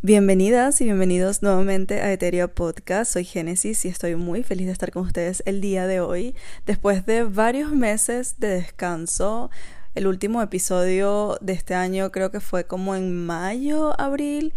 Bienvenidas y bienvenidos nuevamente a Eteria Podcast. Soy Génesis y estoy muy feliz de estar con ustedes el día de hoy. Después de varios meses de descanso, el último episodio de este año creo que fue como en mayo, abril,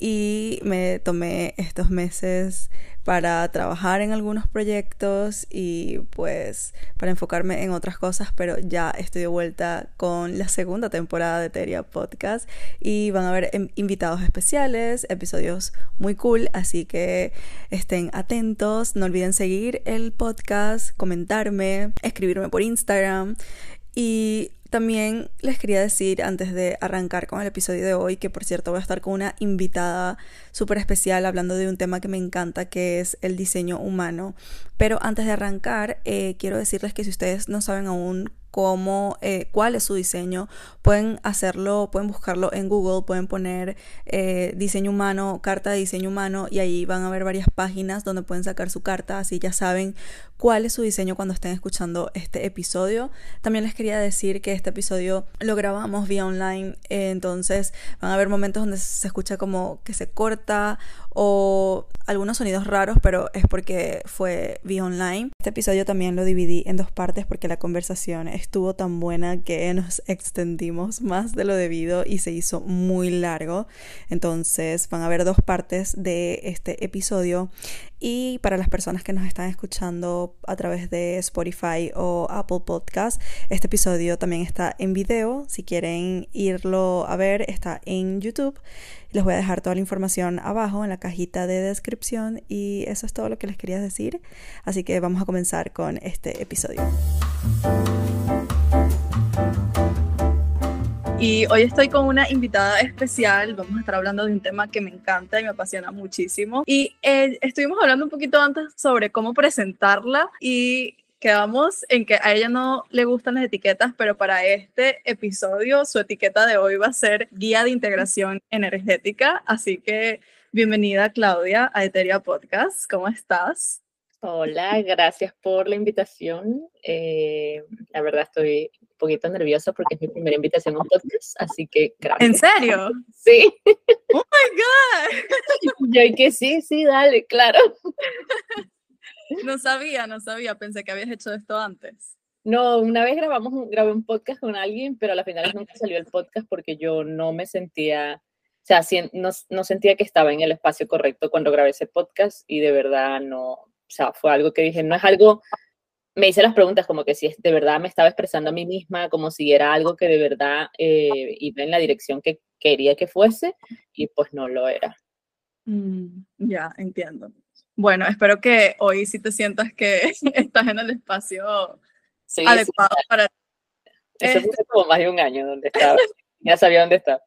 y me tomé estos meses para trabajar en algunos proyectos y pues para enfocarme en otras cosas, pero ya estoy de vuelta con la segunda temporada de Teria Podcast y van a haber em, invitados especiales, episodios muy cool, así que estén atentos, no olviden seguir el podcast, comentarme, escribirme por Instagram y también les quería decir antes de arrancar con el episodio de hoy, que por cierto voy a estar con una invitada súper especial hablando de un tema que me encanta, que es el diseño humano. Pero antes de arrancar, eh, quiero decirles que si ustedes no saben aún cómo, eh, cuál es su diseño. Pueden hacerlo, pueden buscarlo en Google, pueden poner eh, diseño humano, carta de diseño humano y ahí van a ver varias páginas donde pueden sacar su carta, así ya saben cuál es su diseño cuando estén escuchando este episodio. También les quería decir que este episodio lo grabamos vía online, entonces van a haber momentos donde se escucha como que se corta o algunos sonidos raros, pero es porque fue online. Este episodio también lo dividí en dos partes porque la conversación estuvo tan buena que nos extendimos más de lo debido y se hizo muy largo. Entonces van a ver dos partes de este episodio. Y para las personas que nos están escuchando a través de Spotify o Apple Podcast, este episodio también está en video. Si quieren irlo a ver, está en YouTube. Les voy a dejar toda la información abajo en la cajita de descripción y eso es todo lo que les quería decir. Así que vamos a comenzar con este episodio. Y hoy estoy con una invitada especial. Vamos a estar hablando de un tema que me encanta y me apasiona muchísimo. Y eh, estuvimos hablando un poquito antes sobre cómo presentarla y quedamos en que a ella no le gustan las etiquetas, pero para este episodio su etiqueta de hoy va a ser guía de integración energética. Así que bienvenida Claudia a Eteria Podcast. ¿Cómo estás? Hola, gracias por la invitación. Eh, la verdad estoy poquito nerviosa porque es mi primera invitación a un podcast, así que gracias. ¿En serio? Sí. ¡Oh, my God! Yo que sí, sí, dale, claro. No sabía, no sabía, pensé que habías hecho esto antes. No, una vez grabamos un, grabé un podcast con alguien, pero a la final nunca salió el podcast porque yo no me sentía, o sea, no, no sentía que estaba en el espacio correcto cuando grabé ese podcast y de verdad no, o sea, fue algo que dije, no es algo, me hice las preguntas como que si de verdad me estaba expresando a mí misma, como si era algo que de verdad eh, iba en la dirección que quería que fuese, y pues no lo era. Mm, ya, entiendo. Bueno, espero que hoy sí te sientas que estás en el espacio adecuado para... Eso fue este como más de un año donde estaba, ya sabía dónde estaba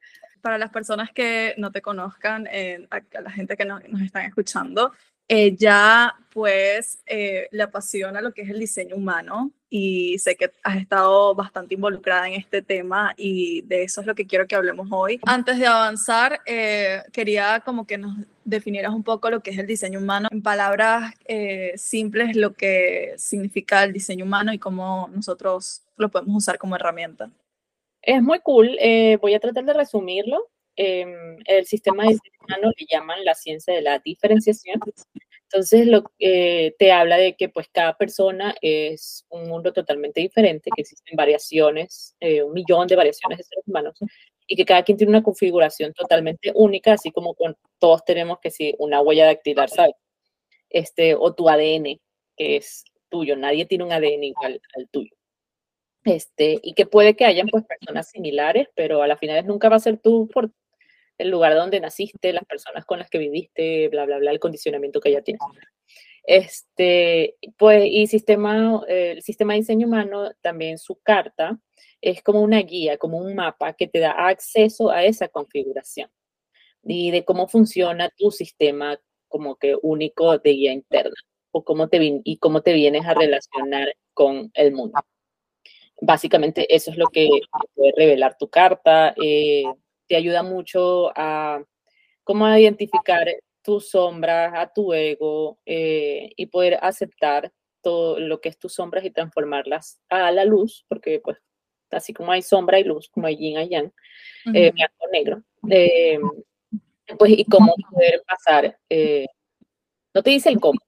para las personas que no te conozcan, eh, a, la gente que nos están escuchando, ella pues eh, le apasiona lo que es el diseño humano y sé que has estado bastante involucrada en este tema y de eso es lo que quiero que hablemos hoy. Antes de avanzar, eh, quería como que nos definieras un poco lo que es el diseño humano, en palabras eh, simples lo que significa el diseño humano y cómo nosotros lo podemos usar como herramienta. Es muy cool, voy a tratar de resumirlo Em, el sistema de diseño humano le llaman la ciencia de la diferenciación. Entonces, lo, eh, te habla de que pues cada persona es un mundo totalmente diferente, que existen variaciones, eh, un millón de variaciones de seres humanos, y que cada quien tiene una configuración totalmente única, así como con, todos tenemos que si una huella dactilar, ¿sabes? Este, o tu ADN, que es tuyo, nadie tiene un ADN igual al tuyo. Este, y que puede que hayan pues personas similares, pero a la final nunca va a ser tú por el lugar donde naciste, las personas con las que viviste, bla, bla, bla, el condicionamiento que ya tienes. Este, pues, y sistema, el sistema de diseño humano, también su carta, es como una guía, como un mapa que te da acceso a esa configuración y de cómo funciona tu sistema como que único de guía interna o cómo te, y cómo te vienes a relacionar con el mundo. Básicamente eso es lo que puede revelar tu carta. Eh, te ayuda mucho a cómo identificar tus sombras, a tu ego eh, y poder aceptar todo lo que es tus sombras y transformarlas a la luz, porque pues así como hay sombra y luz, como hay yin y yang, eh, blanco negro. Eh, Pues, y cómo poder pasar, eh, no te dice el cómo,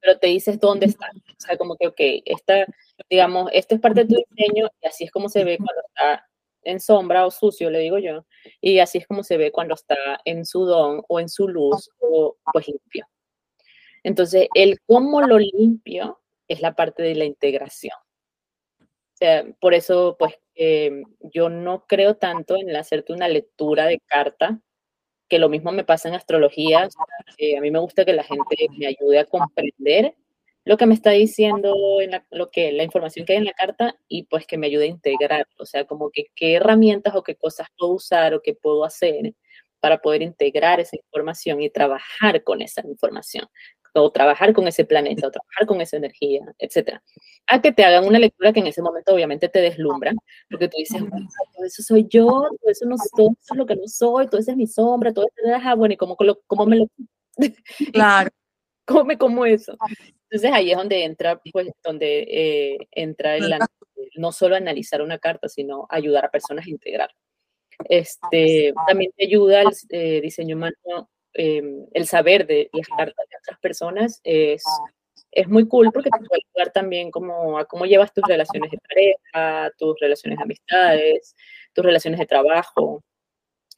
pero te dices dónde está. O sea, como que, ok, esta, digamos, esto es parte de tu diseño y así es como se ve cuando está en sombra o sucio, le digo yo, y así es como se ve cuando está en su don o en su luz o pues limpio. Entonces, el cómo lo limpio es la parte de la integración. O sea, por eso, pues, em, yo no creo tanto en hacerte una lectura de carta, que lo mismo me pasa en astrología. a mí me gusta que la gente me ayude a comprender lo que me está diciendo, en la, lo que, la información que hay en la carta y pues que me ayude a integrar, o sea, como que qué herramientas o qué cosas puedo usar o qué puedo hacer para poder integrar esa información y trabajar con esa información, o trabajar con ese planeta, o trabajar con esa energía, etc. A que te hagan una lectura que en ese momento obviamente te deslumbra, porque tú dices, todo eso soy yo, todo eso, no, todo eso es lo que no soy, todo eso es mi sombra, todo eso es, bueno, y cómo, cómo me lo... Claro. ¿Cómo me como eso? Entonces ahí es donde entra, pues, donde eh, entra el, no solo analizar una carta, sino ayudar a personas a integrar. Este, también te ayuda el eh, diseño humano, em, el saber de las cartas de otras personas es, es muy cool porque te puede ayudar también como a cómo llevas tus relaciones de pareja, tus relaciones de amistades, tus relaciones de trabajo,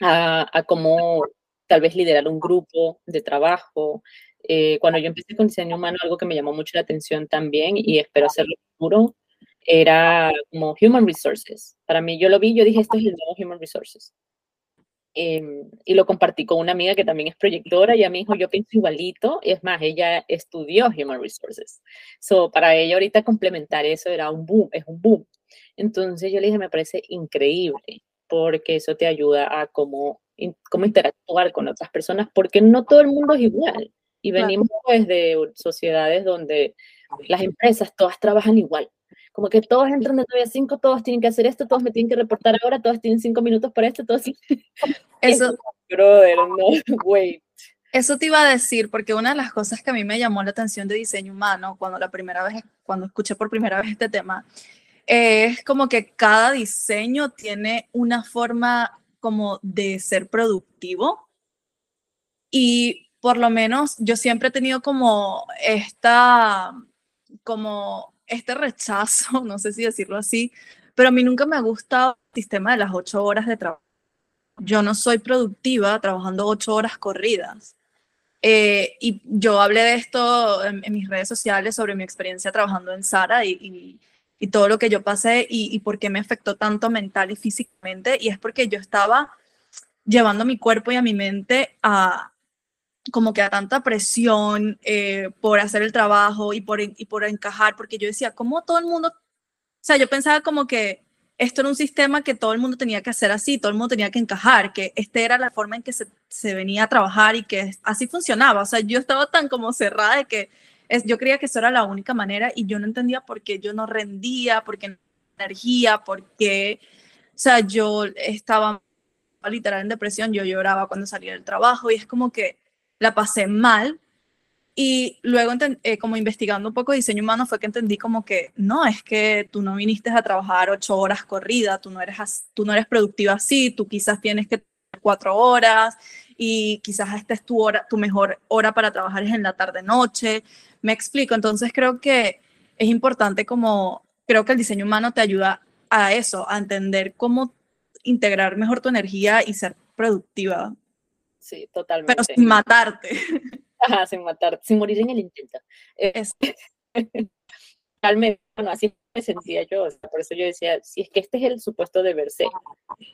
a, a cómo tal vez liderar un grupo de trabajo, eh, cuando yo empecé con diseño humano, algo que me llamó mucho la atención también y espero hacerlo futuro, era como Human Resources. Para mí, yo lo vi, yo dije, esto es el nuevo Human Resources. Em, y lo compartí con una amiga que también es proyectora y a mi hijo yo pienso igualito. Y es más, ella estudió Human Resources. So, para ella ahorita complementar eso era un boom, es un boom. Entonces yo le dije, me parece increíble porque eso te ayuda a cómo, cómo interactuar con otras personas, porque no todo el mundo es igual. Y venimos pues de sociedades donde las empresas todas trabajan igual. Como que todos entran de 9 a 5, todos tienen que hacer esto, todos me tienen que reportar ahora, todos tienen 5 minutos para esto, todos... Eso, brother, no, wait. Eso te iba a decir, porque una de las cosas que a mí me llamó la atención de diseño humano, cuando la primera vez, cuando escuché por primera vez este tema, es como que cada diseño tiene una forma como de ser productivo y por lo menos yo siempre he tenido como esta, como este rechazo, no sé si decirlo así, pero a mí nunca me ha gustado el sistema de las ocho horas de trabajo. Yo no soy productiva trabajando ocho horas corridas. Eh, y yo hablé de esto en, mis redes sociales sobre mi experiencia trabajando en Sara y, y, todo lo que yo pasé y, y por qué me afectó tanto mental y físicamente. Y es porque yo estaba llevando mi cuerpo y a mi mente a, como que a tanta presión eh, por hacer el trabajo y por, y por encajar, porque yo decía, ¿cómo todo el mundo? O sea, yo pensaba como que esto era un sistema que todo el mundo tenía que hacer así, todo el mundo tenía que encajar, que esta era la forma en que se, se venía a trabajar y que así funcionaba. O sea, yo estaba tan como cerrada de que es, yo creía que eso era la única manera y yo no entendía por qué yo no rendía, por qué no energía, por qué, o sea, yo estaba literal en depresión, yo lloraba cuando salía del trabajo y es como que la pasé mal. Y luego, eh, como investigando un poco diseño humano, fue que entendí como que no, es que tú no viniste a trabajar ocho horas corrida, tú no eres, tú no eres productiva así, tú quizás tienes que cuatro horas y quizás esta es tu hora, tu mejor hora para trabajar es en la tarde-noche. Me explico, entonces creo que es importante como, creo que el diseño humano te ayuda a eso, a entender cómo integrar mejor tu energía y ser productiva Sí, totalmente. Pero sin matarte. Ajá, sin matarte, sin morir en el intento. Es, realmente, bueno, así me sentía yo, por eso yo decía, si es que este es el supuesto de verse,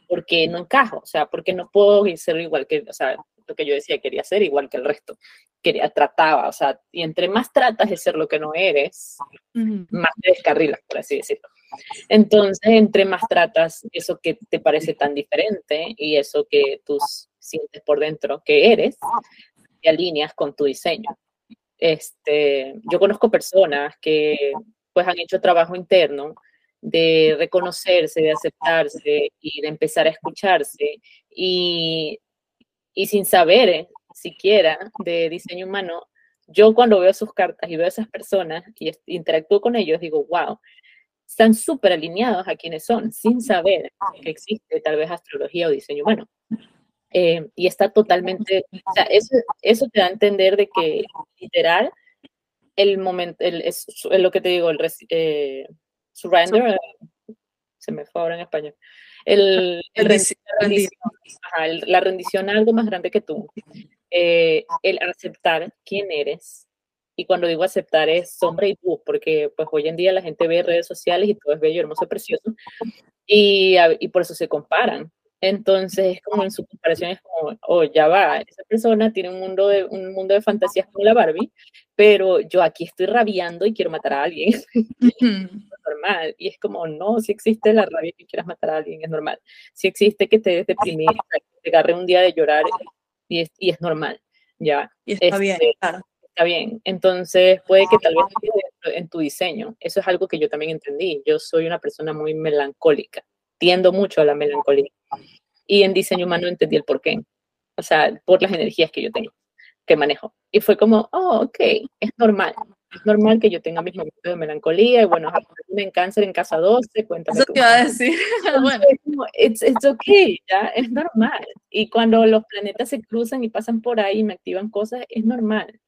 porque no encajo, o sea, porque no puedo ser igual que, o sea, lo que yo decía, quería ser igual que el resto, quería, trataba, o sea, y entre más tratas de ser lo que no eres, más te descarrilas, por así decirlo. Entonces, entre más tratas eso que te parece tan diferente y eso que tus sientes por dentro que eres, te alineas con tu diseño. Este, yo conozco personas que pues han hecho trabajo interno de reconocerse, de aceptarse y de empezar a escucharse y, y sin saber eh, siquiera de diseño humano, yo cuando veo sus cartas y veo a esas personas y interactúo con ellos, digo, wow, están súper alineados a quienes son, sin saber que existe tal vez astrología o diseño humano. Eh, y está totalmente, o sea, eso, eso te da a entender de que literal, el momento, el, es, lo que te digo, el eh, surrender, se me fue ahora en español, el, el la, rendición, a algo más grande que tú, eh, el aceptar quién eres. Y cuando digo aceptar es sombra y luz, porque pues hoy en día la gente ve redes sociales y todo es bello, hermoso, precioso, y, y por eso se comparan. Entonces, como en su comparación es como, oh, ya va, esa persona tiene un mundo de, un mundo de fantasías como la Barbie, pero yo aquí estoy rabiando y quiero matar a alguien. es normal. Y es como, no, si existe la rabia que quieras matar a alguien, es normal. Si existe que te des deprimir, que te agarre un día de llorar, y es, y es normal, ¿ya? Y está bien, este, claro. Está bien. Entonces, puede que tal vez en tu diseño. Eso es algo que yo también entendí. Yo soy una persona muy melancólica tiendo mucho a la melancolía. Y en diseño humano entendí el por qué. O sea, por las energías que yo tengo, que manejo. Y fue como, oh, ok, es normal. Es normal que yo tenga mis momentos de melancolía. Y bueno, en cáncer en casa 12, cuéntame. Eso te iba a decir. bueno. It's, it's okay, ya, es normal. Y cuando los planetas se cruzan y pasan por ahí y me activan cosas, es normal.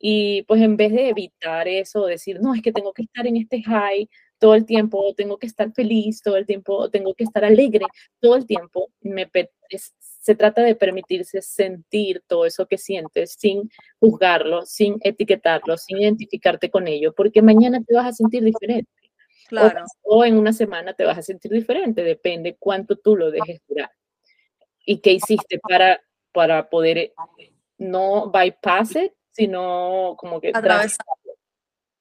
Y pues en vez de evitar eso, decir, no, es que tengo que estar en este high todo el tiempo, tengo que estar feliz todo el tiempo, tengo que estar alegre todo el tiempo. Me, se trata de permitirse sentir todo eso que sientes sin juzgarlo, sin etiquetarlo, sin identificarte con ello, porque mañana te vas a sentir diferente. Claro. O, en una semana te vas a sentir diferente, depende cuánto tú lo dejes durar. ¿Y qué hiciste para, para poder eh, no bypass it, sino como que atravesar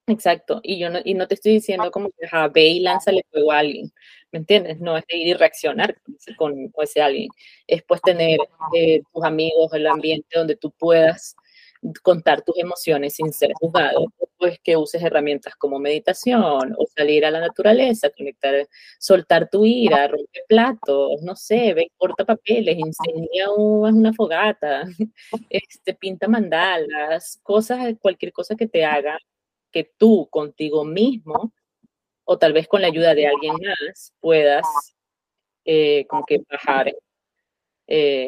Exacto, y yo no, y no te estoy diciendo como que ve y lánzale fuego a alguien, ¿me entiendes? No es de ir y reaccionar con, ese alguien, es pues tener eh, tus amigos, el ambiente donde tú puedas contar tus emociones sin ser juzgado, pues que uses herramientas como meditación o salir a la naturaleza, conectar, soltar tu ira, romper platos, no sé, ve, corta papeles, enseña una fogata, este, pinta mandalas, cosas, cualquier cosa que te haga que tú contigo mismo o tal vez con la ayuda de alguien más puedas eh, como que bajar. Eh,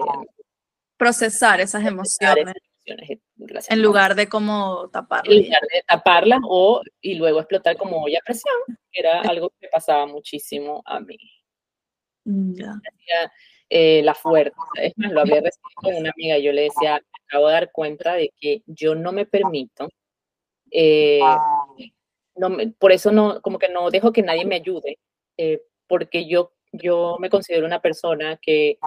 Procesar esas emociones. en lugar de como taparlas. En lugar de taparlas o, y luego explotar como olla a presión, que era algo que pasaba muchísimo a mí. Eh, la fuerza. Es más, lo había recibido con una amiga. Yo le decía, acabo de dar cuenta de que yo no me permito eh, no, por eso no, como que no dejo que nadie me ayude, eh, porque yo, yo me considero una persona que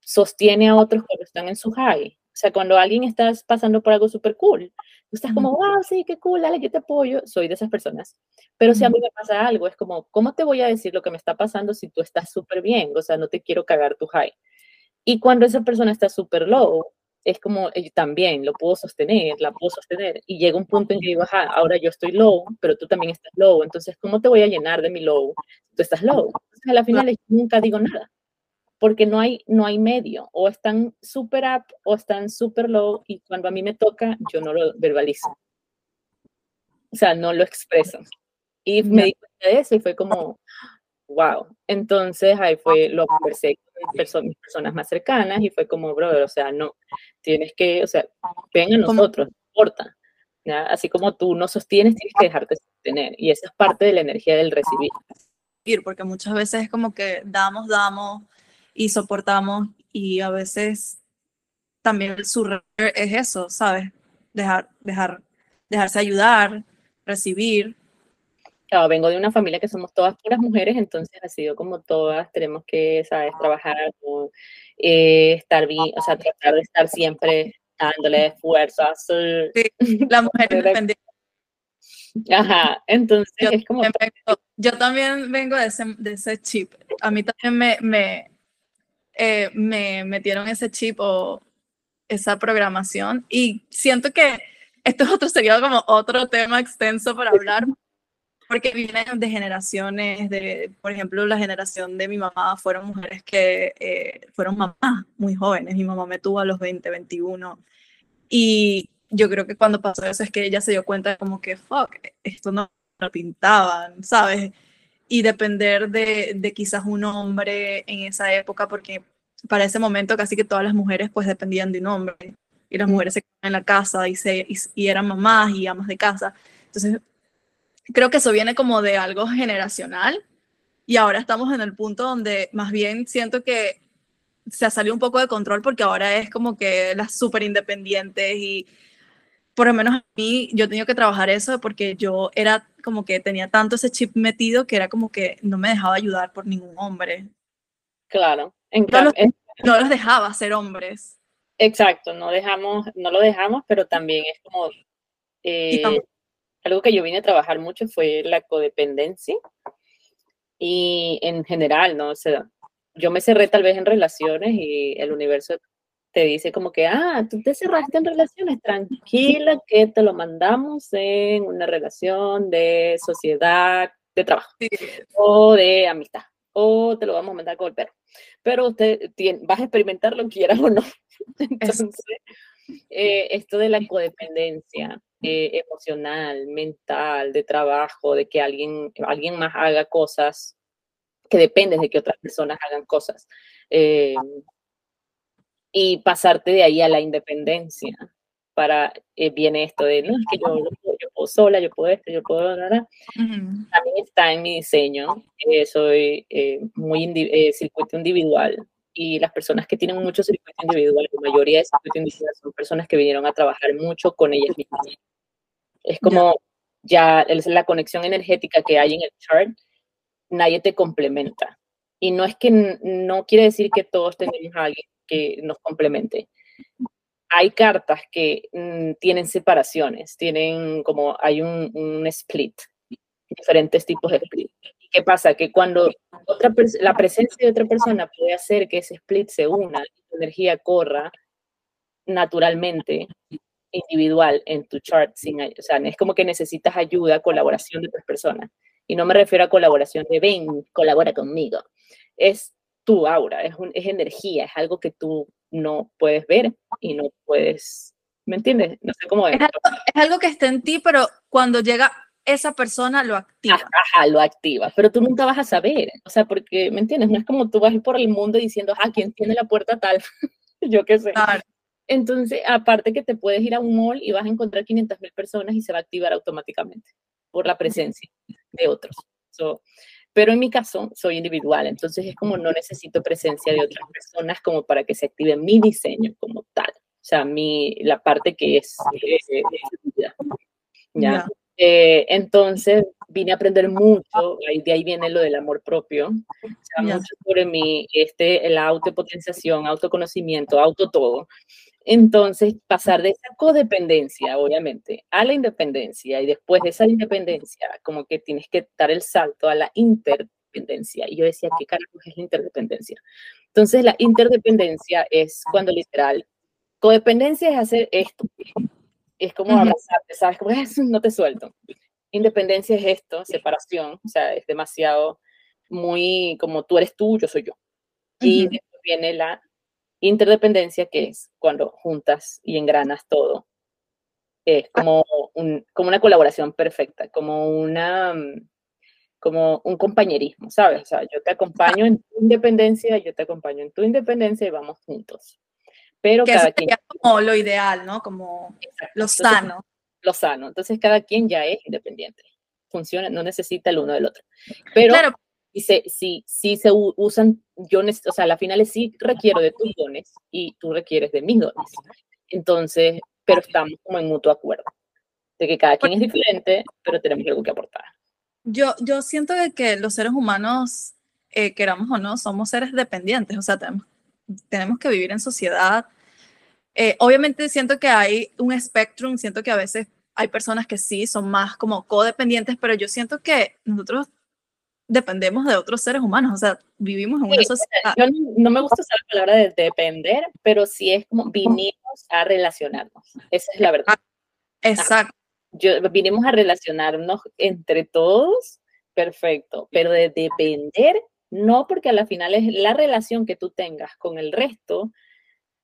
sostiene a otros cuando están en su high. O sea, cuando alguien está pasando por algo súper cool, tú estás como, wow, sí, qué cool, dale, yo te apoyo. Soy de esas personas. Pero si a mí me pasa algo, es como, ¿cómo te voy a decir lo que me está pasando si tú estás súper bien? O sea, no te quiero cagar tu high. Y cuando esa persona está súper low, es como yo eh, también lo puedo sostener, la puedo sostener. Y llega un punto en que digo, ajá, ahora yo estoy low, pero tú también estás low. Entonces, ¿cómo te voy a llenar de mi low? Tú estás low. Entonces, a la final nunca digo nada. Porque no hay, no hay medio. O están super up o están super low. Y cuando a mí me toca, yo no lo verbalizo. O sea, no lo expreso. Y me di cuenta de eso y fue como, wow. Entonces ahí fue, lo conversé con mis personas más cercanas y fue como, brother, o sea, no, tienes que, o sea, ven a nosotros, no importa. Así como tú no sostienes, tienes que dejarte sostener. Y esa es parte de la energía del recibir. Porque muchas veces es como que damos, damos y soportamos y a veces también el surrender es eso, ¿sabes? Dejar, dejar, dejarse ayudar, recibir Claro, vengo de una familia que somos todas puras mujeres, entonces ha sido como todas, tenemos que, ¿sabes? Trabajar, eh, estar bien, o sea, tratar de estar siempre dándole fuerzas. Sí, la mujer independiente. Ajá, entonces yo, es como... yo también vengo de ese, de ese chip. A mí también me, me, eh, me metieron ese chip o esa programación y siento que esto es otro, sería como otro tema extenso para hablar, porque vienen de generaciones, de, por ejemplo, la generación de mi mamá fueron mujeres que eh, fueron mamás muy jóvenes. Mi mamá me tuvo a los 20, 21. Y yo creo que cuando pasó eso es que ella se dio cuenta como que, fuck, esto no lo pintaban, ¿sabes? Y depender de, de quizás un hombre en esa época, porque para ese momento casi que todas las mujeres pues dependían de un hombre y las mujeres se quedaban en la casa y, se, y, eran mamás y amas de casa. Entonces, creo que eso viene como de algo generacional y ahora estamos en el punto donde más bien siento que se ha salido un poco de control porque ahora es como que las súper independientes y por lo menos a mí yo he tenido que trabajar eso porque yo era como que tenía tanto ese chip metido que era como que no me dejaba ayudar por ningún hombre. Claro. En no, los, no los dejaba ser hombres. Exacto, no dejamos, no lo dejamos, pero también es como eh, algo que yo vine a trabajar mucho fue la codependencia y en general, ¿no? O sea, yo me cerré tal vez en relaciones y el universo te dice como que, ah, tú te cerraste en relaciones, tranquila que te lo mandamos en una relación de sociedad, de trabajo o de amistad, o te lo vamos a mandar con el perro. Pero usted tiene, vas a experimentar lo quieras o no. Entonces, eh, esto de la codependencia eh, emocional, mental, de trabajo, de que alguien, alguien más haga cosas que dependen de que otras personas hagan cosas. Eh, y pasarte de ahí a la independencia. Para, eh, viene esto de, no, es que yo, yo, puedo sola, yo puedo esto, yo puedo, nada. También está en mi diseño, eh, soy muy circuito individual y las personas que tienen mucho circuito individual, la mayoría de circuito individual son personas que vinieron a trabajar mucho con ellas mismas. Es como ya la conexión energética que hay en el chart, nadie te complementa. Y no es que no quiere decir que todos tenemos a alguien que nos complemente. Hay cartas que mm, tienen separaciones, tienen como hay un, split, diferentes tipos de split. ¿Qué pasa? Que cuando otra la presencia de otra persona puede hacer que ese split se una tu energía corra naturalmente individual en tu chart, sin, o sea, es como que necesitas ayuda, colaboración de otras personas. Y no me refiero a colaboración de ven, colabora conmigo. Es tu aura, es, es energía, es algo que tú no puedes ver y no puedes, ¿me entiendes? No sé cómo es. Es algo, que está en ti, pero cuando llega esa persona lo activa. Ajá, lo activa, pero tú nunca vas a saber, o sea, porque, ¿me entiendes? No es como tú vas por el mundo diciendo, ah, ¿quién tiene la puerta tal? Yo qué sé. Entonces, aparte que te puedes ir a un mall y vas a encontrar 500 mil personas y se va a activar automáticamente por la presencia de otros. So, pero en mi caso, soy individual, entonces es como no necesito presencia de otras personas como para que se active mi diseño como tal. O sea, mi, la parte que es eh, ¿ya? Eh, entonces vine a aprender mucho, de ahí viene lo del amor propio, o sea, mucho sobre mí, este, la autopotenciación, autoconocimiento, auto todo. Entonces, pasar de esa codependencia, obviamente, a la independencia y después de esa independencia, como que tienes que dar el salto a la interdependencia. Y yo decía, ¿qué carajo es la interdependencia? Entonces, la interdependencia es cuando literal, codependencia es hacer esto, es como abrazarte, ¿sabes? Como es, no te suelto. Independencia es esto, separación, o sea, es demasiado muy como tú eres tú, yo soy yo. Y después viene la Interdependencia, que es cuando juntas y engranas todo. Es como, un, como una colaboración perfecta, como una mm, como un compañerismo, ¿sabes? O sea, yo te acompaño en tu independencia, yo te acompaño en tu independencia y vamos juntos. Pero cada quien... como lo ideal, ¿no? Como lo sano. lo sano. Entonces cada quien ya es independiente. Funciona, no necesita el uno del otro. Pero claro y se, si, si se usan, yo, o sea, la final sí requiero de tus dones y tú requieres de mis dones. Entonces, pero estamos como en mutuo acuerdo, de que cada quien es diferente, pero tenemos algo que aportar. Yo, yo siento que, que los seres humanos, eh, queramos o no, somos seres dependientes, o sea, tenemos, tenemos que vivir en sociedad. Eh, obviamente siento que hay un spectrum, siento que a veces hay personas que sí son más como codependientes, pero yo siento que nosotros dependemos de otros seres humanos, o sea, vivimos en una sociedad. Yo no, me gusta usar la palabra de depender, pero sí es como vinimos a relacionarnos, esa es la verdad. Exacto. Yo, vinimos a relacionarnos entre todos, perfecto, pero de depender, no porque a la final es la relación que tú tengas con el resto,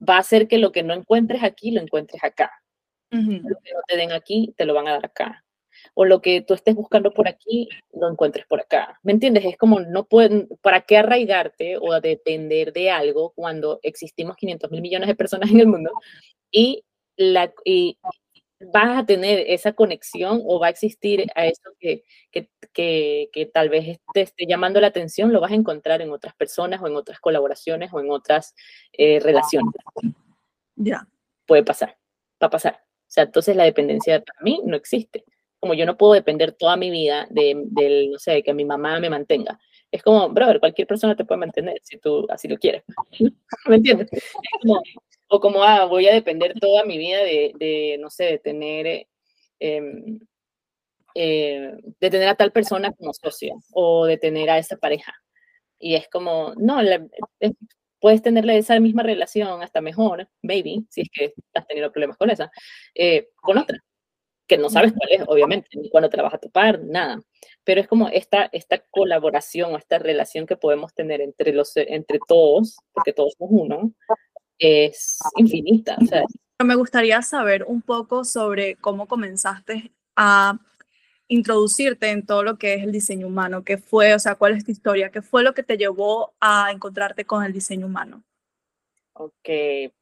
va a hacer que lo que no encuentres aquí, lo encuentres acá. Lo que no te den aquí, te lo van a dar acá. o lo que tú estés buscando por aquí, lo encuentres por acá. ¿Me entiendes? Es como no pueden, ¿para qué arraigarte o depender de algo cuando existimos 500 mil millones de personas en el mundo y, la, y vas a tener esa conexión o va a existir a eso que, que, que, que, tal vez te esté llamando la atención, lo vas a encontrar en otras personas o en otras colaboraciones o en otras eh, relaciones. Ya. Puede pasar, va a pasar. O sea, entonces la dependencia para mí no existe. Como yo no puedo depender toda mi vida de, del, no sé, de que mi mamá me mantenga. Es como, brother, cualquier persona te puede mantener si tú así lo quieres. ¿Me entiendes? Es como, o como, ah, voy a depender toda mi vida de, no sé, de tener, em, eh, de tener a tal persona como socio o de tener a esa pareja. Y es como, no, puedes tenerle esa misma relación, hasta mejor, maybe, si es que has tenido problemas con esa, eh, con otra, que no sabes cuál es, obviamente, ni cuándo te la vas a topar, nada. Pero es como esta, esta colaboración o esta relación que podemos tener entre, los, entre todos, porque todos somos uno, es infinita. O sea, me gustaría saber un poco sobre cómo comenzaste a introducirte en todo lo que es el diseño humano, qué fue, o sea, cuál es tu historia, qué fue lo que te llevó a encontrarte con el diseño humano. Ok,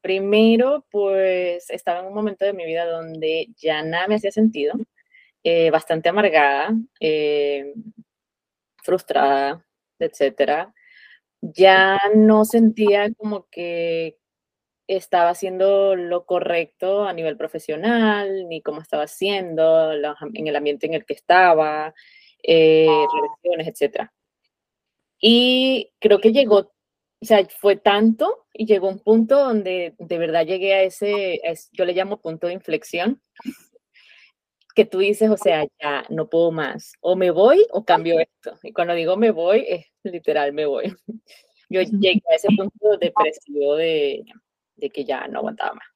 primero pues estaba en un momento de mi vida donde ya nada me hacía sentido, eh, bastante amargada, eh, frustrada, etcétera. Ya no sentía como que estaba haciendo lo correcto a nivel profesional, ni cómo estaba haciendo, en el ambiente en el que estaba, eh, relaciones, etc. Y creo que llegó, o sea, fue tanto y llegó un punto donde de verdad llegué a ese, yo le llamo punto de inflexión, que tú dices, o sea, ya no puedo más, o me voy o cambio esto. Y cuando digo me voy, es literal, me voy. Yo llegué a ese punto depresivo de, de que ya no aguantaba más.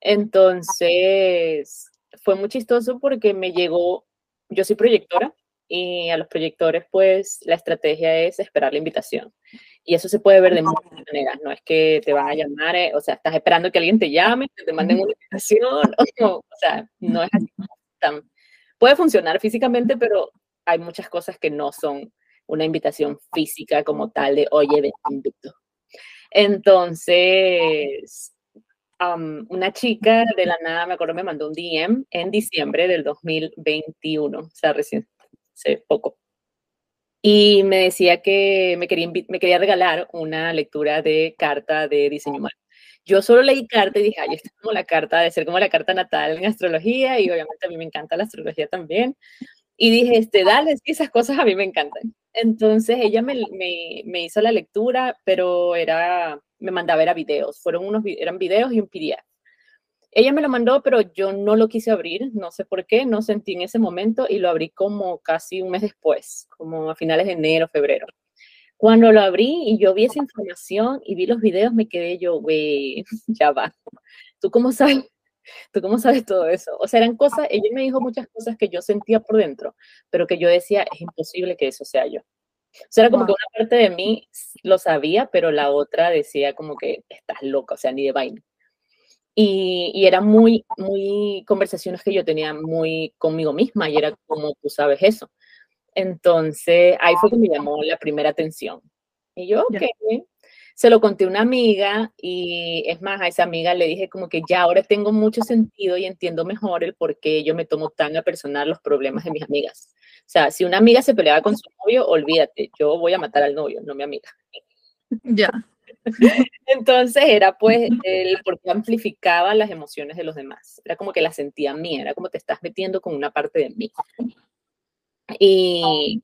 Entonces, fue muy chistoso porque me llegó, yo soy proyectora y a los proyectores pues la estrategia es esperar la invitación. Y eso se puede ver de muchas maneras, no es que te van a llamar, eh, o sea, estás esperando que alguien te llame, que te manden una invitación, o, o sea, no es así tan... Puede funcionar físicamente, pero hay muchas cosas que no son una invitación física como tal de, oye, ven, invito. Entonces, una chica de la nada, me acuerdo, me mandó un DM en diciembre del 2021, o sea, recién, hace poco. Y me decía que me quería, me quería regalar una lectura de carta de diseño humano. Yo solo leí carta y dije, ay, esta es como la carta, de ser como la carta natal en astrología, y obviamente a mí me encanta la astrología también. Y dije, este, dale, esas cosas a mí me encantan. Entonces ella me, me, me, hizo la lectura, pero era, me mandaba era videos, fueron unos, eran videos y un PDF. Ella me lo mandó, pero yo no lo quise abrir, no sé por qué, no sentí en ese momento y lo abrí como casi un mes después, como a finales de enero, febrero. Cuando lo abrí y yo vi esa información y vi los videos, me quedé yo, güey, ya va. ¿Tú cómo sabes? ¿Tú cómo sabes todo eso? O sea, eran cosas, ella me dijo muchas cosas que yo sentía por dentro, pero que yo decía, es imposible que eso sea yo. O sea, era como que una parte de mí lo sabía, pero la otra decía como que estás loca, o sea, ni de vaina. Y, y era muy, muy conversaciones que yo tenía muy conmigo misma y era como tú sabes eso. Entonces, ahí fue que me llamó la primera atención. Y yo, ok, se lo conté a una amiga y es más, a esa amiga le dije como que ya ahora tengo mucho sentido y entiendo mejor el por qué yo me tomo tan a personal los problemas de mis amigas. O sea, si una amiga se peleaba con su novio, olvídate, yo voy a matar al novio, no mi amiga. Ya. Entonces era pues el porque amplificaba las emociones de los demás. Era como que la sentía mía, era como te estás metiendo con una parte de mí. Y,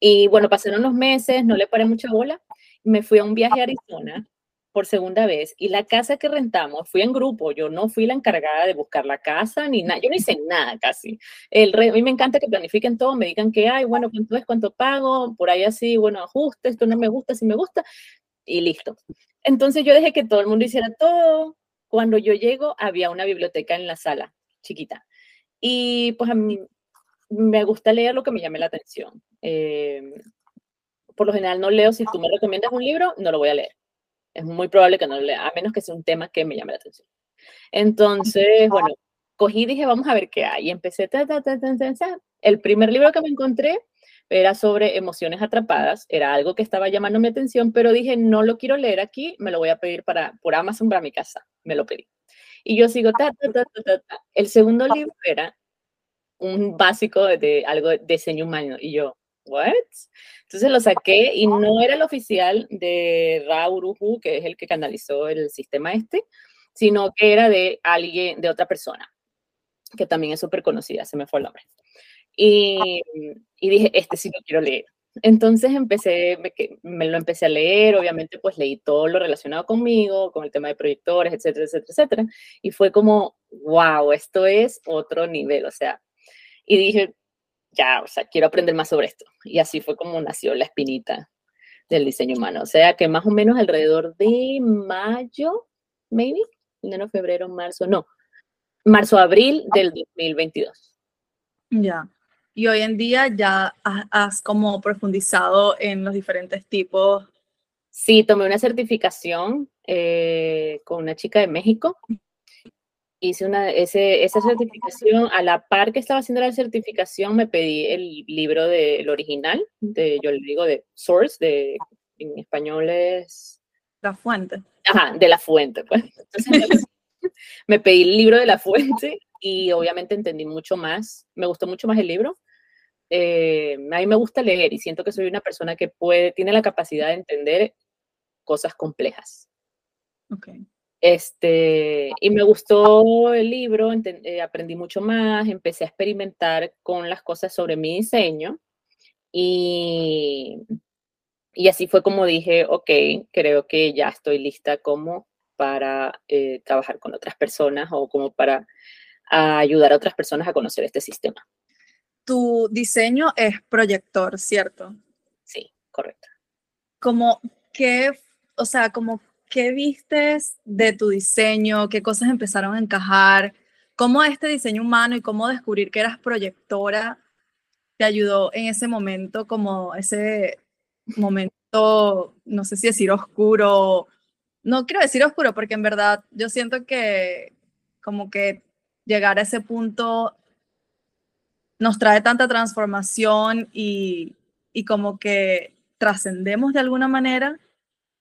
y bueno, pasaron unos meses, no le paré mucha bola me fui a un viaje a Arizona por segunda vez y la casa que rentamos, fui en grupo, yo no fui la encargada de buscar la casa ni nada, yo no hice nada casi. El a mí me encanta que planifiquen todo, me digan que hay, bueno, cuánto es, cuánto pago, por ahí así, bueno, ajuste, esto no me gusta, si me gusta, y listo. Entonces yo dejé que todo el mundo hiciera todo. Cuando yo llego, había una biblioteca en la sala, chiquita. Y pues a mí me gusta leer lo que me llame la atención. Eh, por lo general no leo, si tú me recomiendas un libro, no lo voy a leer. Es muy probable que no lo lea, a menos que sea un tema que me llame la atención. Entonces, bueno, cogí y dije, vamos a ver qué hay. Y empecé, ta, ta, ta, el primer libro que me encontré era sobre emociones atrapadas, era algo que estaba llamando mi atención, pero dije, no lo quiero leer aquí, me lo voy a pedir para, por Amazon para mi casa, me lo pedí. Y yo sigo, ta, ta, ta, ta, ta. El segundo libro era un básico de, algo de diseño humano, y yo, ¿what? Entonces lo saqué y no era el oficial de Rauruhu, que es el que canalizó el sistema este, sino que era de alguien, de otra persona, que también es súper conocida, se me fue el nombre. Y, dije, este sí lo quiero leer. Entonces empecé, me, lo empecé a leer, obviamente pues leí todo lo relacionado conmigo, con el tema de proyectores, etcétera, etcétera, etcétera. Y fue como, wow, esto es otro nivel, o sea, y dije, ya, o sea, quiero aprender más sobre esto. Y así fue como nació la espinita del diseño humano. O sea, que más o menos alrededor de mayo, maybe, enero, febrero, marzo, no, marzo, abril del 2022. Ya. Y hoy en día ya has, como profundizado en los diferentes tipos. Sí, tomé una certificación eh, con una chica de México. Hice una, ese, esa certificación, a la par que estaba haciendo la certificación, me pedí el libro del original, de, yo le digo de Source, de, en español es... La fuente. Ajá, de la fuente, pues. Entonces, me pedí el libro de la fuente y obviamente entendí mucho más, me gustó mucho más el libro. Eh, a mí me gusta leer y siento que soy una persona que puede, tiene la capacidad de entender cosas complejas. Okay. Este, y me gustó el libro, eh, aprendí mucho más, empecé a experimentar con las cosas sobre mi diseño y, y así fue como dije, ok, creo que ya estoy lista como para eh, trabajar con otras personas o como para ayudar a otras personas a conocer este sistema. Tu diseño es proyector, ¿cierto? Sí, correcto. Como qué, o sea, como qué vistes de tu diseño, qué cosas empezaron a encajar, cómo este diseño humano y cómo descubrir que eras proyectora te ayudó en ese momento, como ese momento, no sé si decir oscuro, no quiero decir oscuro porque en verdad yo siento que como que llegar a ese punto nos trae tanta transformación y, y como que trascendemos de alguna manera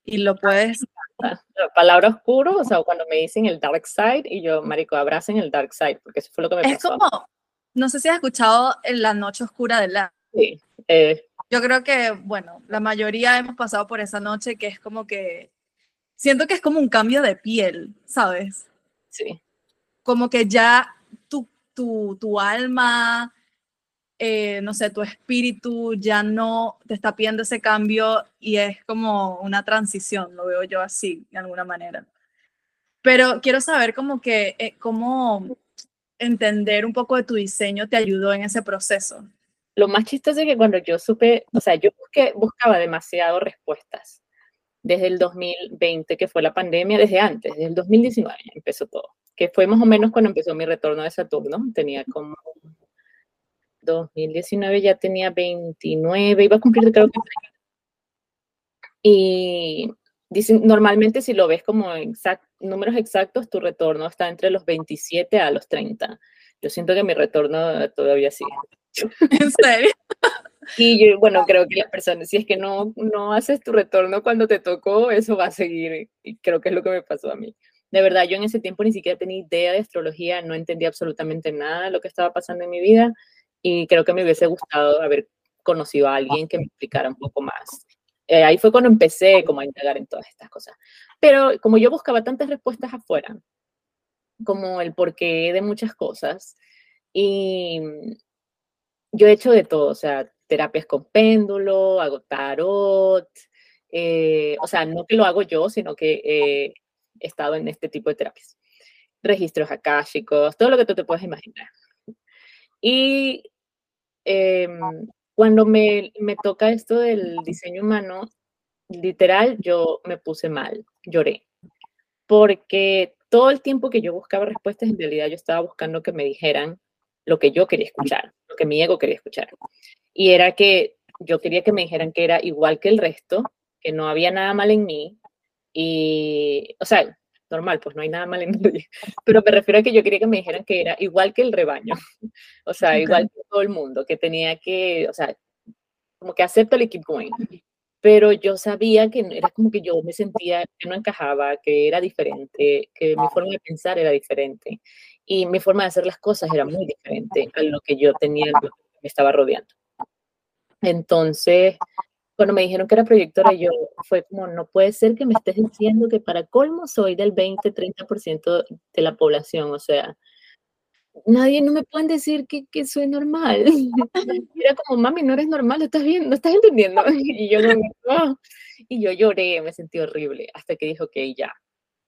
y lo puedes... La palabra oscuro, o sea, cuando me dicen el dark side y yo, marico, abracen el dark side, porque eso fue lo que me pasó. Es como, no sé si has escuchado en La Noche Oscura de la... Sí. Eh. Yo creo que, bueno, la mayoría hemos pasado por esa noche que es como que, siento que es como un cambio de piel, ¿sabes? Sí como que ya tu, tu, tu alma, eh, no sé, tu espíritu ya no te está pidiendo ese cambio y es como una transición, lo veo yo así, de alguna manera. Pero quiero saber como que, eh, cómo entender un poco de tu diseño te ayudó en ese proceso. Lo más chistoso es que cuando yo supe, o sea, yo busqué, buscaba demasiado respuestas desde el 2020, que fue la pandemia, desde antes, desde el 2019 empezó todo que fue más o menos cuando empezó mi retorno de Saturno. Tenía como 2019 ya tenía 29, iba a cumplir creo que y dicen, normalmente si lo ves como números exactos, tu retorno está entre los 27 a los 30. Yo siento que mi retorno todavía sigue. ¿En serio? Y yo, bueno, creo que las personas, si es que no, no haces tu retorno cuando te tocó, eso va a seguir. Y creo que es lo que me pasó a mí. De verdad, yo en ese tiempo ni siquiera tenía idea de astrología, no entendía absolutamente nada de lo que estaba pasando en mi vida y creo que me hubiese gustado haber conocido a alguien que me explicara un poco más. Eh, ahí fue cuando empecé como a indagar en todas estas cosas. Pero como yo buscaba tantas respuestas afuera, como el porqué de muchas cosas, y yo he hecho de todo, o sea, terapias con péndulo, hago tarot, eh, o sea, no que lo hago yo, sino que eh, estado en este tipo de terapias. Registros akáshicos, todo lo que tú te puedes imaginar. Y em, cuando me, me toca esto del diseño humano, literal, yo me puse mal, lloré. Porque todo el tiempo que yo buscaba respuestas, en realidad yo estaba buscando que me dijeran lo que yo quería escuchar, lo que mi ego quería escuchar. Y era que yo quería que me dijeran que era igual que el resto, que no había nada mal en mí, y, o sea, normal, pues no hay nada mal en nadie. Pero me refiero a que yo quería que me dijeran que era igual que el rebaño, o sea, igual que todo el mundo, que tenía que, o sea, como que acepto el keep going. Pero yo sabía que era como que yo me sentía que no encajaba, que era diferente, que mi forma de pensar era diferente y mi forma de hacer las cosas era muy diferente a lo que yo tenía, lo que me estaba rodeando. Entonces, cuando me dijeron que era proyectora, yo fue como, no puede ser que me estés diciendo que para colmo soy del 20-30% de la población, o sea, nadie no me pueden decir que, que soy normal. Era como, mami, no eres normal, estás viendo, estás entendiendo. Y yo, no, y yo lloré, me sentí horrible, hasta que dijo, ok, ya,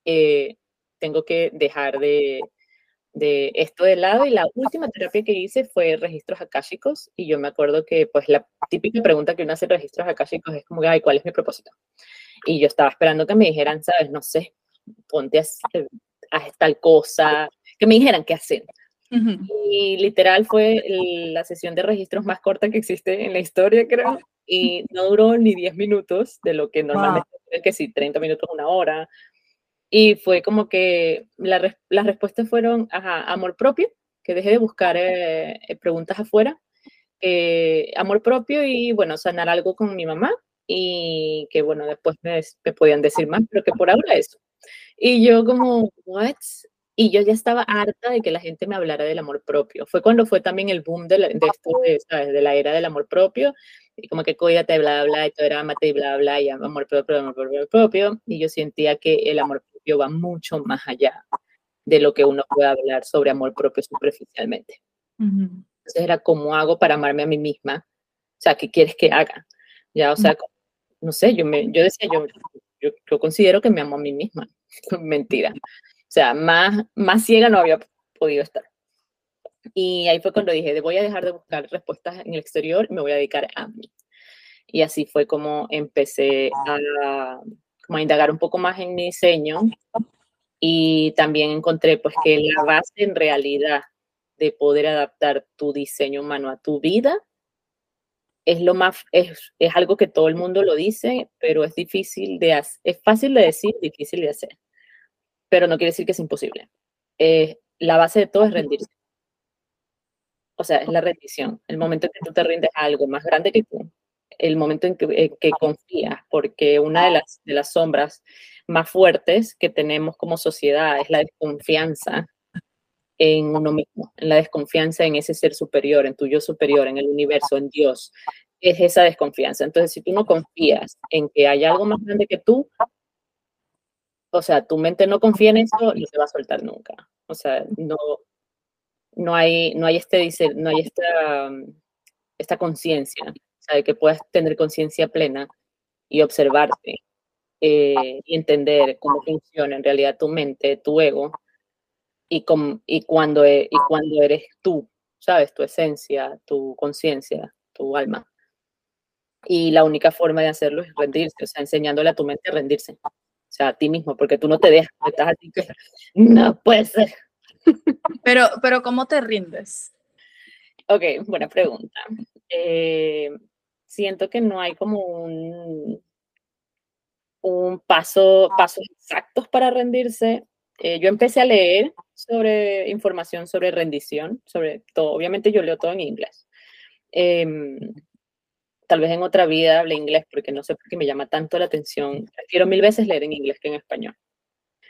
eh, tengo que dejar de, de esto de lado y la última terapia que hice fue registros akáshicos y yo me acuerdo que pues la típica pregunta que uno hace en registros akáshicos es como, ay, ¿cuál es mi propósito? Y yo estaba esperando que me dijeran, sabes, no sé, ponte a, hacer tal cosa, que me dijeran qué hacer. Y literal fue la sesión de registros más corta que existe en la historia, creo, y no duró ni 10 minutos de lo que normalmente es que sí, 30 minutos, una hora, y fue como que la, las respuestas fueron, amor propio, que dejé de buscar eh, eh, preguntas afuera, eh, amor propio y, bueno, sanar algo con mi mamá y que, bueno, después me, podían decir más, pero que por ahora eso. Y yo como, ¿what? Y yo ya estaba harta de que la gente me hablara del amor propio. Fue cuando fue también el boom de, de esto, de, ¿sabes? de la era del amor propio, y como que cuídate, bla, bla, y todo era amate bla, bla, y amor propio, amor propio, propio. Y yo sentía que el amor va mucho más allá de lo que uno puede hablar sobre amor propio superficialmente. Entonces era cómo hago para amarme a mí misma. O sea, ¿qué quieres que haga? Ya, o sea, no sé, yo, me, yo decía, yo, yo, considero que me amo a mí misma. Mentira. O sea, más, más ciega no había podido estar. Y ahí fue cuando dije, voy a dejar de buscar respuestas en el exterior y me voy a dedicar a mí. Y así fue como empecé a, a indagar un poco más en mi diseño y también encontré pues que la base en realidad de poder adaptar tu diseño humano a tu vida es lo más es, es algo que todo el mundo lo dice, pero es difícil de hacer, es fácil de decir, difícil de hacer. Pero no quiere decir que es imposible. Eh, la base de todo es rendirse. O sea, es la rendición. El momento en que tú te rindes a algo más grande que tú, el momento en que, confías, porque una de las, de las sombras más fuertes que tenemos como sociedad es la desconfianza en uno mismo, en la desconfianza en ese ser superior, en tu yo superior, en el universo, en Dios. Es esa desconfianza. Entonces, si tú no confías en que hay algo más grande que tú, o sea, tu mente no confía en eso, no te va a soltar nunca. O sea, no, no hay, no hay este, no hay esta, esta conciencia de que puedas tener conciencia plena y observarte eh, y entender cómo funciona en realidad tu mente, tu ego y, y, cuando, e, y cuando eres tú, ¿sabes? Tu esencia, tu conciencia, tu alma. Y la única forma de hacerlo es rendirse, o sea, enseñándole a tu mente a rendirse, o sea, a ti mismo, porque tú no te dejas, estás así que no puede ser. Pero, pero ¿cómo te rindes? Ok, buena pregunta. Eh, siento que no hay como un, un paso, pasos exactos para rendirse. Eh, yo empecé a leer sobre información sobre rendición, sobre todo, obviamente yo leo todo en inglés. Em, tal vez en otra vida hablé inglés porque no sé por qué me llama tanto la atención. Prefiero mil veces leer en inglés que en español.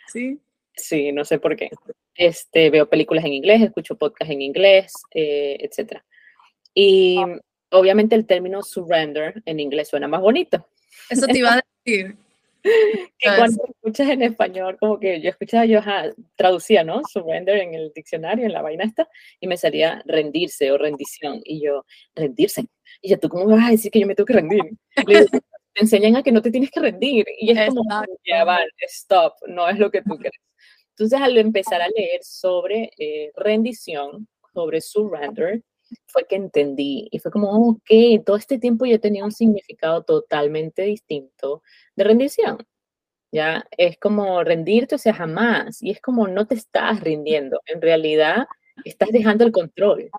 Sí. Sí, no sé por qué. Este, veo películas en inglés, escucho podcasts en inglés, eh, etc. Y obviamente el término surrender en inglés suena más bonito. Eso te iba a decir. que cuando escuchas en español, como que yo escuchaba, yo traducía, ¿no? Surrender en el diccionario, en la vaina esta, y me salía rendirse o rendición. Y yo, rendirse. Y yo, ¿tú cómo me vas a decir que yo me tengo que rendir? te enseñan a que no te tienes que rendir. Y es como, ya va, stop, no es lo que tú crees. Entonces, al empezar a leer sobre eh, rendición, sobre surrender, fue que entendí y fue como, ok, todo este tiempo yo tenía un significado totalmente distinto de rendición. Ya es como rendirte, o sea, jamás. Y es como no te estás rindiendo. En realidad, estás dejando el control.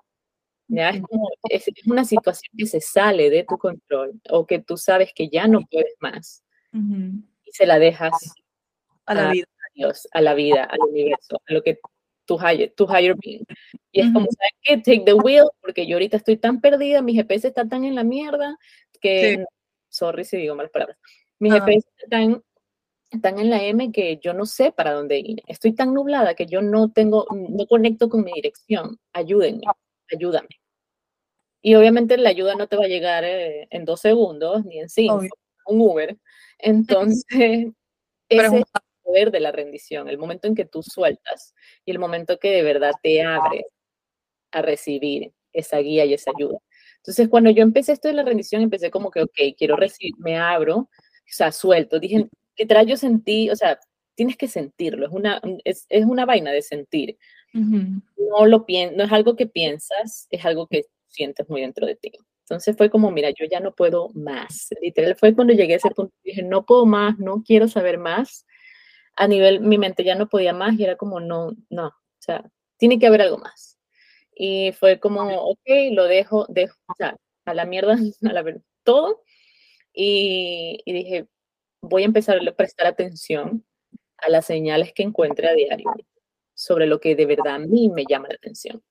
Ya es como, es, una situación que se sale de tu control o que tú sabes que ya no puedes más. Y se la dejas a la vida. Dios, a la vida, al universo, a lo que tu higher, tu higher being. Y es como, ¿sabes qué? Take the wheel, porque yo ahorita estoy tan perdida, mi GPS está tan en la mierda, que, sorry si digo malas palabras, mis GPS están, están en la M que yo no sé para dónde ir. Estoy tan nublada que yo no tengo, no conecto con mi dirección. Ayúdenme, ayúdame. Y obviamente la ayuda no te va a llegar eh, en dos segundos ni en cinco, un Uber. Entonces, ese poder de la rendición, el momento en que tú sueltas y el momento que de verdad te abre a recibir esa guía y esa ayuda. Entonces, cuando yo empecé esto de la rendición, empecé como que, ok, quiero recibir, me abro, o sea, suelto. Dije, literal, yo sentí, o sea, tienes que sentirlo, es una, es, es una vaina de sentir. No lo no es algo que piensas, es algo que sientes muy dentro de ti. Entonces fue como, mira, yo ya no puedo más. Literal fue cuando llegué a ese punto, dije, no puedo más, no quiero saber más. A nivel, mi mente ya no podía más y era como, no, no, o sea, tiene que haber algo más. Y fue como, ok, lo dejo, dejo o sea, a la mierda, a la todo. Y, y, dije, voy a empezar a prestar atención a las señales que encuentre a diario sobre lo que de verdad a mí me llama la atención,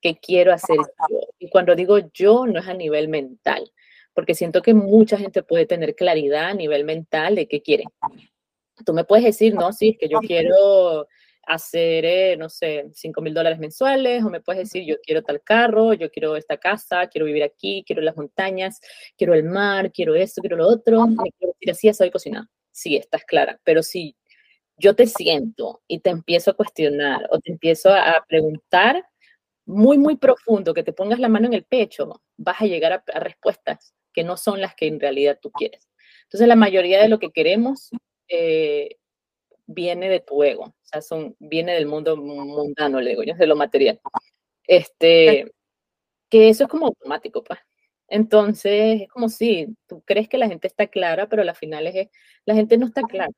que quiero hacer yo. Y cuando digo yo, no es a nivel mental, porque siento que mucha gente puede tener claridad a nivel mental de qué quiere. Tú me puedes decir, no, sí, es que yo quiero hacer, eh, no sé, 5 mil dólares mensuales, o me puedes decir, yo quiero tal carro, yo quiero esta casa, quiero vivir aquí, quiero las montañas, quiero el mar, quiero esto, quiero lo otro, me quiero decir así, soy cocinar. Sí, estás clara, pero si yo te siento y te empiezo a cuestionar o te empiezo a preguntar muy, muy profundo, que te pongas la mano en el pecho, vas a llegar a, a respuestas que no son las que en realidad tú quieres. Entonces, la mayoría de lo que queremos eh, viene de tu ego, o sea, son, viene del mundo mundano, le digo yo, de lo material. Este, que eso es como automático, pues. Entonces, es como si tú crees que la gente está clara, pero al final es, la gente no está clara.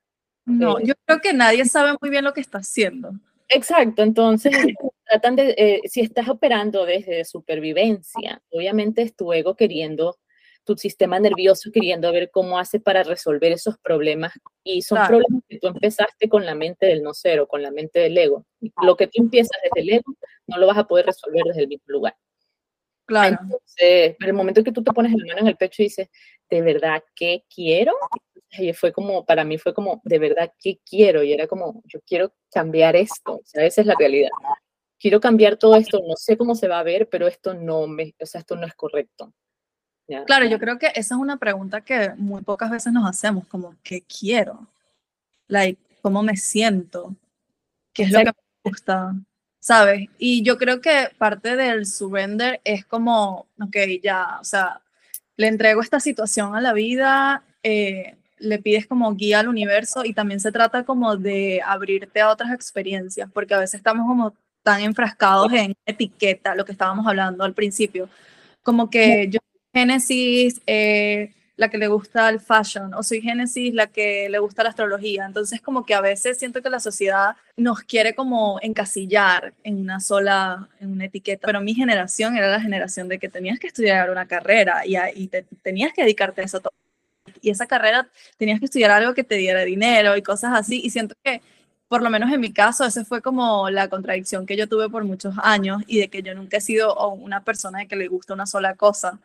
No, eh, yo creo que nadie sabe muy bien lo que está haciendo. Exacto, entonces tratan de, eh, si estás operando desde supervivencia, obviamente es tu ego queriendo tu sistema nervioso queriendo ver cómo hace para resolver esos problemas. Y son problemas que tú empezaste con la mente del no ser o con la mente del ego. Lo que tú empiezas desde el ego, no lo vas a poder resolver desde el mismo lugar. Claro. Entonces, en el momento en que tú te pones la mano en el pecho y dices, ¿de verdad qué quiero? Y fue como, para mí fue como, ¿de verdad qué quiero? Y era como, yo quiero cambiar esto. O sea, esa es la realidad. Quiero cambiar todo esto, no sé cómo se va a ver, pero esto no me, o sea, esto no es correcto. Claro, yo creo que esa es una pregunta que muy pocas veces nos hacemos, como, ¿qué quiero? Like, ¿cómo me siento? ¿Qué es lo que me gusta? ¿Sabes? Y yo creo que parte del surrender es como, ok, ya, o sea, le entrego esta situación a la vida, eh, le pides como guía al universo y también se trata como de abrirte a otras experiencias, porque a veces estamos como tan enfrascados en etiqueta, lo que estábamos hablando al principio, como que yo Génesis eh, la que le gusta el fashion o soy Génesis la que le gusta la astrología. Entonces como que a veces siento que la sociedad nos quiere como encasillar en una sola, en una etiqueta. Pero mi generación era la generación de que tenías que estudiar una carrera y, y te, tenías que dedicarte a eso. Y esa carrera tenías que estudiar algo que te diera dinero y cosas así. Y siento que por lo menos en mi caso, esa fue como la contradicción que yo tuve por muchos años y de que yo nunca he sido una persona de que le gusta una sola cosa.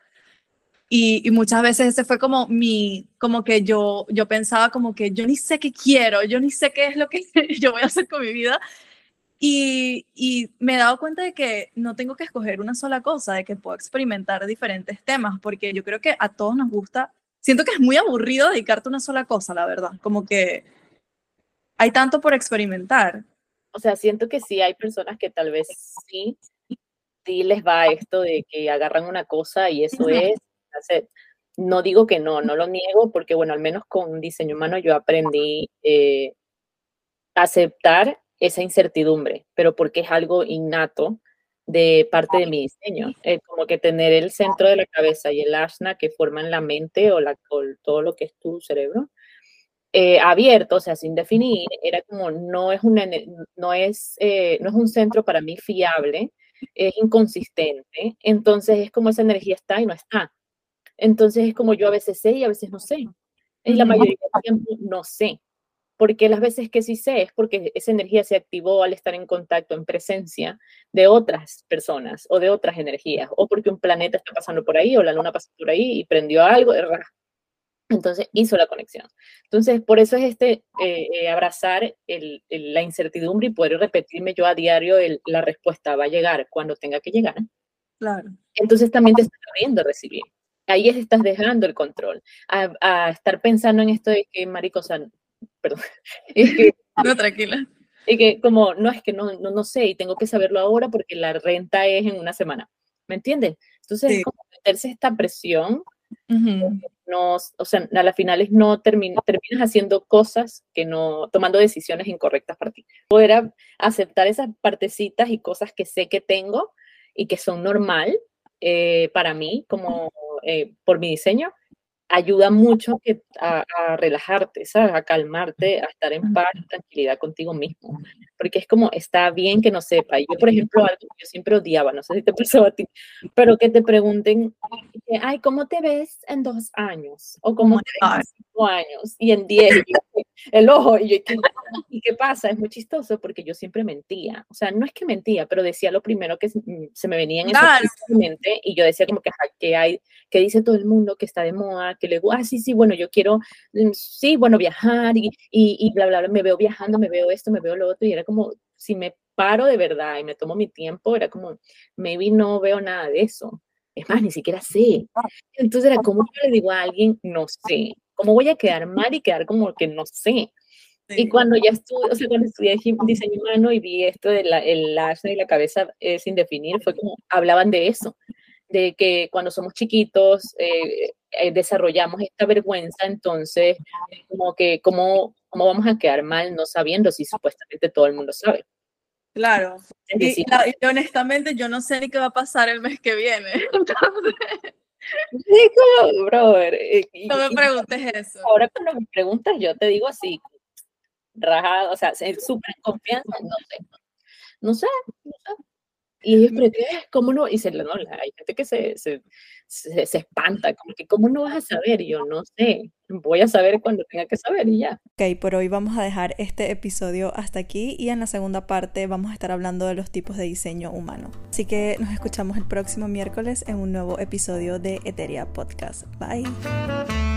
Y, muchas veces ese fue como mi, como que yo, yo pensaba como que yo ni sé qué quiero, yo ni sé qué es lo que yo voy a hacer con mi vida. Y, y, me he dado cuenta de que no tengo que escoger una sola cosa, de que puedo experimentar diferentes temas, porque yo creo que a todos nos gusta, siento que es muy aburrido dedicarte a una sola cosa, la verdad, como que hay tanto por experimentar. O sea, siento que sí hay personas que tal vez sí, sí les va esto de que agarran una cosa y eso es, no digo que no, no lo niego, porque bueno, al menos con diseño humano yo aprendí eh, aceptar esa incertidumbre, pero porque es algo innato de parte de mi diseño. Es como que tener el centro de la cabeza y el asna que forman la mente o, todo lo que es tu cerebro eh, abierto, o sea, sin definir, era como no es, una, no, es, eh, no es un centro para mí fiable, es inconsistente, entonces es como esa energía está y no está. Entonces es como yo a veces sé y a veces no sé. En la mayoría del tiempo no sé. porque las veces que sí sé es porque esa energía se activó al estar en contacto, en presencia de otras personas o de otras energías, o porque un planeta está pasando por ahí o la luna pasó por ahí y prendió algo, entonces hizo la conexión. Entonces, por eso es este eh, eh, abrazar la incertidumbre y poder repetirme yo a diario la respuesta va a llegar cuando tenga que llegar. Claro. Entonces también te estás abriendo a recibir. Ahí estás dejando el control. A, estar pensando en esto de que, marico, o sea, perdón. Es que, no, tranquila. Y que como, no, es que no, no, no, sé y tengo que saberlo ahora porque la renta es en una semana. ¿Me entiendes? Entonces, es como meterse esta presión no, o sea, a las finales no terminas, terminas haciendo cosas que no, tomando decisiones incorrectas para ti. Poder aceptar esas partecitas y cosas que sé que tengo y que son normal eh, para mí, como eh, por mi diseño, ayuda mucho a, relajarte, ¿sabes? A calmarte, a estar en paz, tranquilidad contigo mismo. Porque es como, está bien que no sepa. Yo, por ejemplo, algo que yo siempre odiaba, no sé si te pasó a ti, pero que te pregunten, ay, ¿cómo te ves en dos años? O ¿cómo te ves en cinco años? Y en diez, el ojo. Y, yo, ¿y qué pasa? Es muy chistoso porque yo siempre mentía. O sea, no es que mentía, pero decía lo primero que se me venía en mente y yo decía como que, que hay, que dice todo el mundo que está de moda, que le ah, sí, sí, bueno, yo quiero, mm, sí, bueno, viajar y, y, y, bla, bla, bla, me veo viajando, me veo esto, me veo lo otro, y era como, si me paro de verdad y me tomo mi tiempo, era como, maybe no veo nada de eso. Es más, ni siquiera sé. Entonces era como yo le digo a alguien, no sé. ¿Cómo voy a quedar mal y quedar como que no sé? Y cuando ya estuve, o sea, cuando estudié diseño humano y vi esto de la, el asa y la cabeza eh, sin definir, fue como hablaban de eso de que cuando somos chiquitos eh, eh, desarrollamos esta vergüenza, entonces como que cómo, cómo vamos a quedar mal no sabiendo si supuestamente todo el mundo sabe. Claro. Y, honestamente yo no sé ni qué va a pasar el mes que viene. Sí, como, brother. Eh, no me preguntes eso. Ahora cuando me preguntas yo te digo así, rajado, o sea, súper confianza, no sé. No sé, no sé. Y ellos, pero ¿qué? ¿Cómo no? Y se, no, hay gente que se, se, se, espanta, como que ¿cómo no vas a saber? Y yo no sé, voy a saber cuando tenga que saber y ya. Ok, por hoy vamos a dejar este episodio hasta aquí y en la segunda parte vamos a estar hablando de los tipos de diseño humano. Así que nos escuchamos el próximo miércoles en un nuevo episodio de Eteria Podcast. Bye.